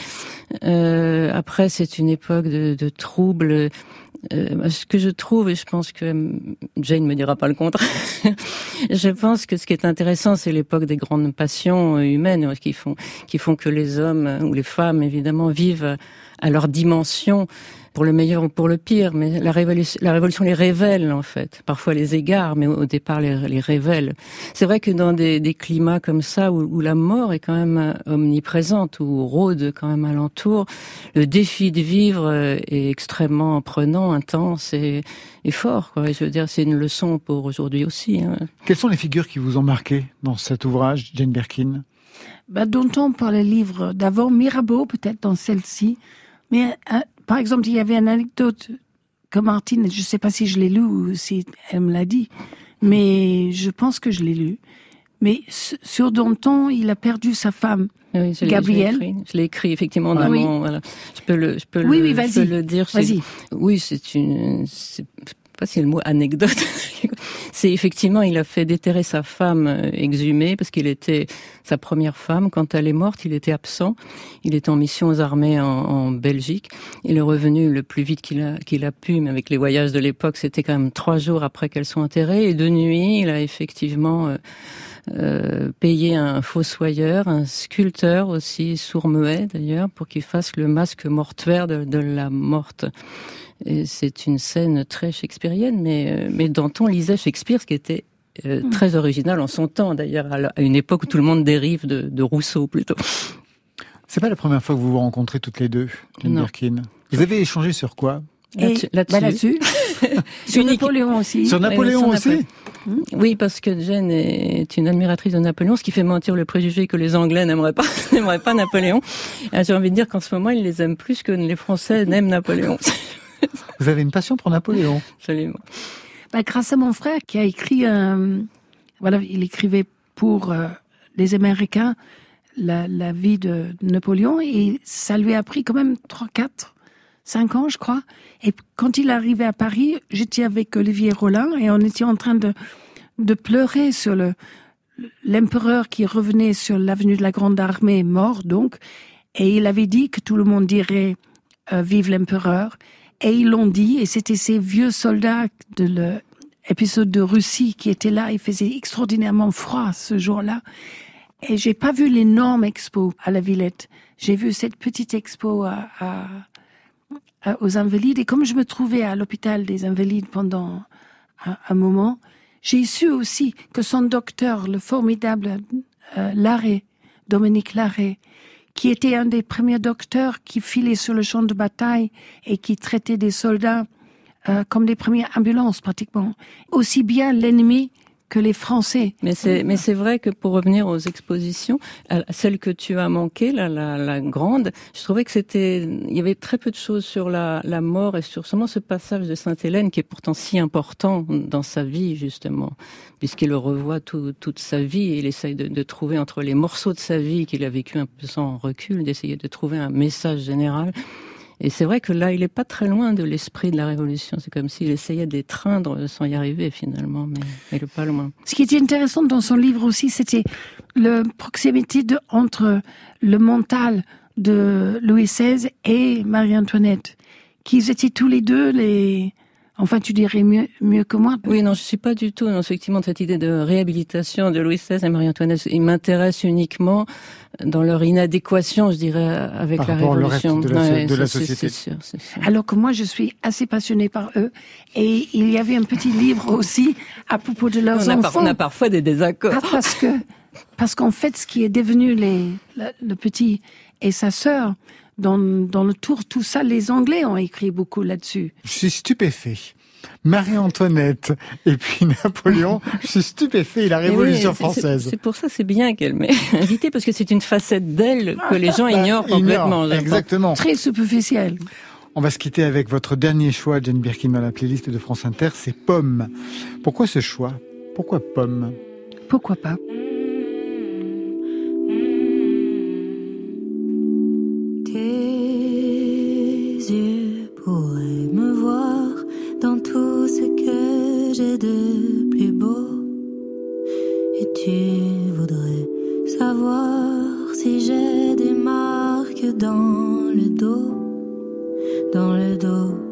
Euh, après, c'est une époque de, troubles. Euh, ce que je trouve, et je pense que Jane me dira pas le contraire, je pense que ce qui est intéressant, c'est l'époque des grandes passions humaines euh, qui font, qui font que les hommes ou les femmes, évidemment, vivent à leur dimension pour le meilleur ou pour le pire, mais la révolution, la révolution les révèle en fait. Parfois les égare, mais au départ les, les révèle. C'est vrai que dans des, des climats comme ça où, où la mort est quand même euh, omniprésente, où rôde quand même alentour, le défi de vivre euh, est extrêmement prenant, intense et, et fort. Quoi. Et je veux dire, c'est une leçon pour aujourd'hui aussi. Hein. Quelles sont les figures qui vous ont marqué dans cet ouvrage, Jane Birkin? Bah, dont on par les livres d'avant, Mirabeau peut-être dans celle-ci. Mais euh, par exemple, il y avait une anecdote que Martine, je ne sais pas si je l'ai lu ou si elle me l'a dit, mais je pense que je l'ai lu. Mais sur Danton, il a perdu sa femme, Oui, je Gabrielle. Je l'ai écrit, effectivement dans Oui. Voilà. Je peux le, je peux Oui, le, oui, je vas-y. peux le dire. Oui, c'est une. Pas si le mot anecdote. c'est effectivement, il a fait déterrer sa femme euh, exhumée parce qu'il était sa première femme. Quand elle est morte, il était absent. Il était en mission aux armées en, Belgique. Il est revenu le plus vite qu'il a, qu'il a pu, mais avec les voyages de l'époque, c'était quand même trois jours après qu'elle soit enterrée. Et de nuit, il a effectivement euh, euh, payé un fossoyeur, un sculpteur aussi, sourd-muet d'ailleurs, pour qu'il fasse le masque mortuaire de, de la morte. Et c'est une scène très shakespearienne, mais, euh, mais Danton lisait Shakespeare, ce qui était euh, Mm. très original en son temps, d'ailleurs, à la- à une époque où tout le monde dérive de, de Rousseau plutôt. C'est pas la première fois que vous vous rencontrez toutes les deux, Jane Non. Birkin. Vous avez échangé sur quoi? Là-dessus. bah, là-dessus. Sur unique. Napoléon aussi. Sur Oui, Napoléon oui, aussi Oui, parce que Jane est une admiratrice de Napoléon, ce qui fait mentir le préjugé que les Anglais n'aimeraient pas, n'aimeraient pas Napoléon. Et J'ai envie de dire qu'en ce moment, ils les aiment plus que les Français n'aiment Napoléon. Vous avez une passion pour Napoléon Absolument. Bah, grâce à mon frère qui a écrit, un- voilà, il écrivait pour euh, les Américains la, la vie de Napoléon et ça lui a pris quand même 3, 4, 5 ans, je crois. Et quand il est arrivé à Paris, j'étais avec Olivier Rollin et on était en train de, de pleurer sur le, l'empereur qui revenait sur l'avenue de la Grande Armée, mort donc, et il avait dit que tout le monde dirait euh, Vive l'empereur. Et ils l'ont dit, et c'était ces vieux soldats de l'épisode de Russie qui étaient là. Il faisait extraordinairement froid ce jour-là. Et j'ai pas vu l'énorme expo à la Villette. J'ai vu cette petite expo à- à- aux Invalides. Et comme je me trouvais à l'hôpital des Invalides pendant un, un moment, j'ai su aussi que son docteur, le formidable euh, Larrey, Dominique Larrey, qui était un des premiers docteurs qui filait sur le champ de bataille et qui traitait des soldats euh, comme des premières ambulances pratiquement, aussi bien l'ennemi que les Français. Mais c'est, mais c'est vrai que pour revenir aux expositions, celle que tu as manquée, là, la, la grande, je trouvais que c'était, il y avait très peu de choses sur la, la mort et sur seulement ce passage de Sainte-Hélène qui est pourtant si important dans sa vie, justement, puisqu'il le revoit tout- toute sa vie et il essaye de, de trouver entre les morceaux de sa vie qu'il a vécu un peu sans recul, d'essayer de trouver un message général. Et c'est vrai que là, il est pas très loin de l'esprit de la Révolution. C'est comme s'il essayait d'étreindre sans y arriver finalement, mais mais est pas loin. Ce qui était intéressant dans son livre aussi, c'était la proximité entre le mental de Louis XVI et Marie-Antoinette, qu'ils étaient tous les deux les... Enfin, tu dirais mieux, mieux que moi. Oui, non, je suis pas du tout dans effectivement cette idée de réhabilitation de Louis XVI et Marie-Antoinette. Ils m'intéressent uniquement dans leur inadéquation, je dirais, avec Par la rapport au reste Révolution. de la- Ouais, de la société. c'est sûr, c'est sûr. Alors que moi, je suis assez passionnée par eux. Et il y avait un petit livre aussi à propos de leurs On a, par- enfants. on a parfois des désaccords. Ah, parce que, parce qu'en fait, ce qui est devenu les, le, le petit et sa sœur, dans, dans le tour, tout ça, les Anglais ont écrit beaucoup là-dessus. Je suis stupéfait. Marie-Antoinette et puis Napoléon, je suis stupéfait. La oui, Révolution française. C'est pour ça, c'est bien qu'elle m'ait invité parce que c'est une facette d'elle que les gens ignorent Ignore, complètement. j'entends. Exactement. Très superficiel. On va se quitter avec votre dernier choix, Jane Birkin, dans la playlist de France Inter, c'est Pomme. Pourquoi ce choix? Pourquoi Pomme? Pourquoi pas? De plus beau. Et tu voudrais savoir si j'ai des marques dans le dos, dans le dos,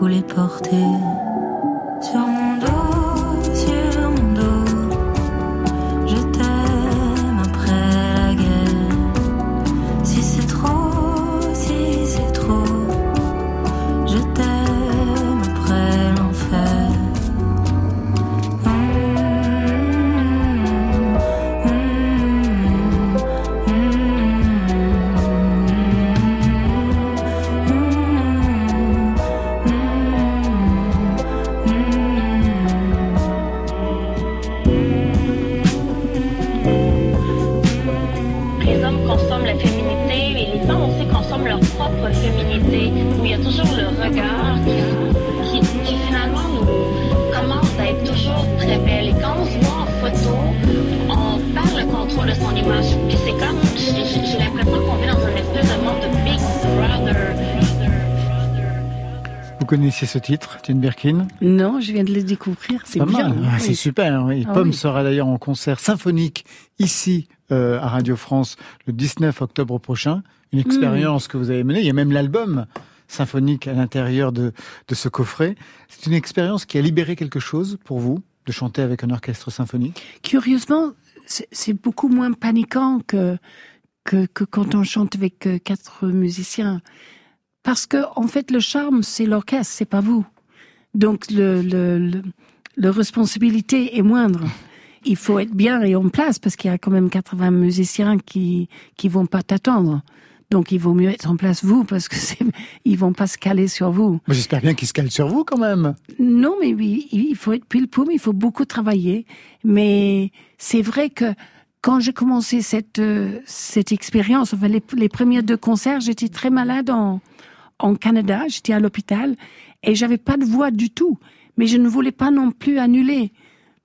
ou les porter sur mon dos, Connaissiez ce titre, Jane Birkin Non, je viens de le découvrir. C'est bien. Ah, oui. C'est super. Oui. Ah Pomme oui. sera d'ailleurs en concert symphonique ici euh, à Radio France le 19 octobre prochain. Une expérience que vous avez menée. Il y a même l'album symphonique à l'intérieur de, de ce coffret. C'est une expérience qui a libéré quelque chose pour vous de chanter avec un orchestre symphonique? Curieusement, c'est c'est beaucoup moins paniquant que, que, que quand on chante avec euh, quatre musiciens. Parce que, en fait, le charme, c'est l'orchestre, c'est pas vous. Donc, le, le, le, le responsabilité est moindre. Il faut être bien et en place parce qu'il y a quand même 80 musiciens qui, qui vont pas t'attendre. Donc, il vaut mieux être en place vous parce que ils vont pas se caler sur vous. J'espère bien qu'il se cale sur vous quand même. Non, mais oui, il faut être pile poum, il faut beaucoup travailler. Mais c'est vrai que quand j'ai commencé cette euh, cette expérience, enfin les, les premiers deux concerts, j'étais très malade en en Canada, j'étais à l'hôpital et j'avais pas de voix du tout. Mais je ne voulais pas non plus annuler.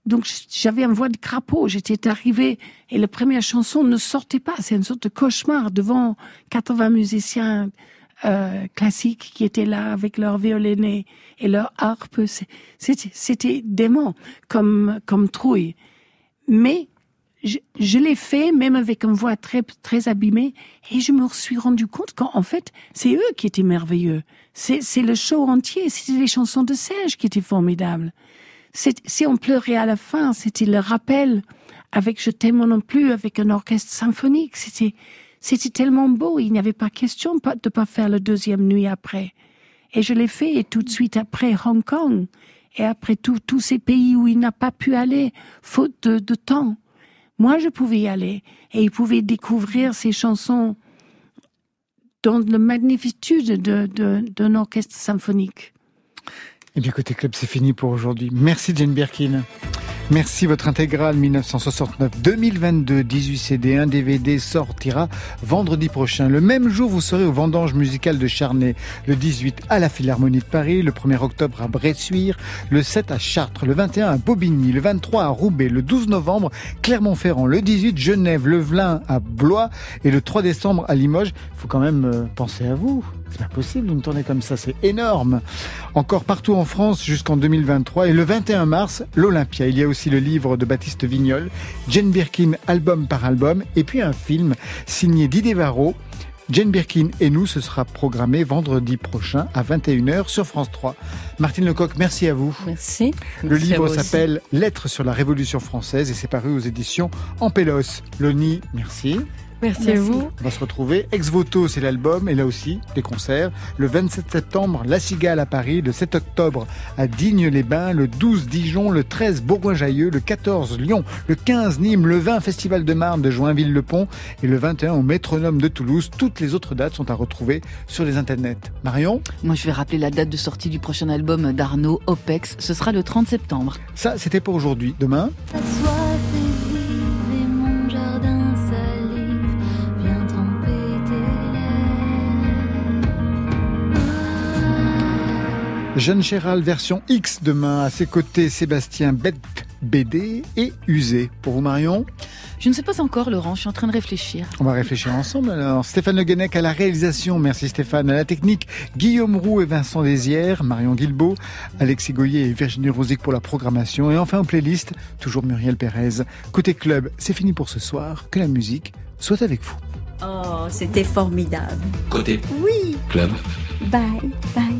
Donc j'avais une voix de crapaud. J'étais arrivée et la première chanson ne sortait pas. C'est une sorte de cauchemar devant 80 musiciens euh, classiques qui étaient là avec leur violonnet et leur harpe. C'était dément comme comme trouille. Mais je, je l'ai fait même avec une voix très très abîmée et je me suis rendu compte qu'en en fait c'est eux qui étaient merveilleux. C'est le show entier. C'était les chansons de Serge qui étaient formidables. Si on pleurait à la fin, c'était le rappel avec Je t'aime non plus, avec un orchestre symphonique. C'était, c'était tellement beau. Il n'y avait pas question de pas faire la deuxième nuit après. Et je l'ai fait et tout de suite après Hong Kong et après tous ces pays où il n'a pas pu aller faute de, de temps. Moi, je pouvais y aller et il pouvait découvrir ces chansons dans la magnitude de, de, d'un orchestre symphonique. Eh bien, côté club, c'est fini pour aujourd'hui. Merci Jane Birkin. Merci, votre intégrale 1969-2022, 18 CD, 1 DVD sortira vendredi prochain. Le même jour, vous serez au Vendange musical de Charnay, le 18 à la Philharmonie de Paris, le 1er octobre à Bressuire, le 7 à Chartres, le 21 à Bobigny, le 23 à Roubaix, le 12 novembre Clermont-Ferrand, le 18 Genève, le 20 à Blois et le 3 décembre à Limoges. Il faut quand même euh, penser à vous. C'est pas possible d'une tournée comme ça, c'est énorme. Encore partout en France jusqu'en 2023 et le 21 mars, l'Olympia. Il y a aussi le livre de Baptiste Vignol, Jane Birkin album par album et puis un film signé Didier Varro. Jane Birkin et nous, ce sera programmé vendredi prochain à 21h sur France 3. Martine Lecoq, merci à vous. Merci. Le Merci livre s'appelle Lettres sur la Révolution française et c'est paru aux éditions Ampélos. Loni, merci. Merci, à vous. On va se retrouver. Ex Voto, c'est l'album, et là aussi, des concerts. Le 27 septembre, La Cigale à Paris. Le 7 octobre, à Digne-les-Bains. Le 12, Dijon. Le 13, Bourgoin-Jailleux. Le 14, Lyon. Le 15, Nîmes. Le 20, Festival de Marne de Joinville-le-Pont. Et le 21, au Métronome de Toulouse. Toutes les autres dates sont à retrouver sur les internets. Marion? Moi, je vais rappeler la date de sortie du prochain album d'Arnaud, OPEX. Ce sera le 30 septembre. Ça, c'était pour aujourd'hui. Demain? Jeanne Chéral, version X demain. À ses côtés, Sébastien Bête BD et Usé. Pour vous, Marion Je ne sais pas encore, Laurent. Je suis en train de réfléchir. On va réfléchir ensemble alors. Stéphane Le Guenec à la réalisation, merci Stéphane. À la technique, Guillaume Roux et Vincent Désières, Marion Guilbeault, Alexis Goyer et Virginie Rosic pour la programmation. Et enfin en playlist, toujours Muriel Pérez. Côté club, c'est fini pour ce soir. Que la musique soit avec vous. Oh, c'était formidable. Côté Oui. club. Bye, bye.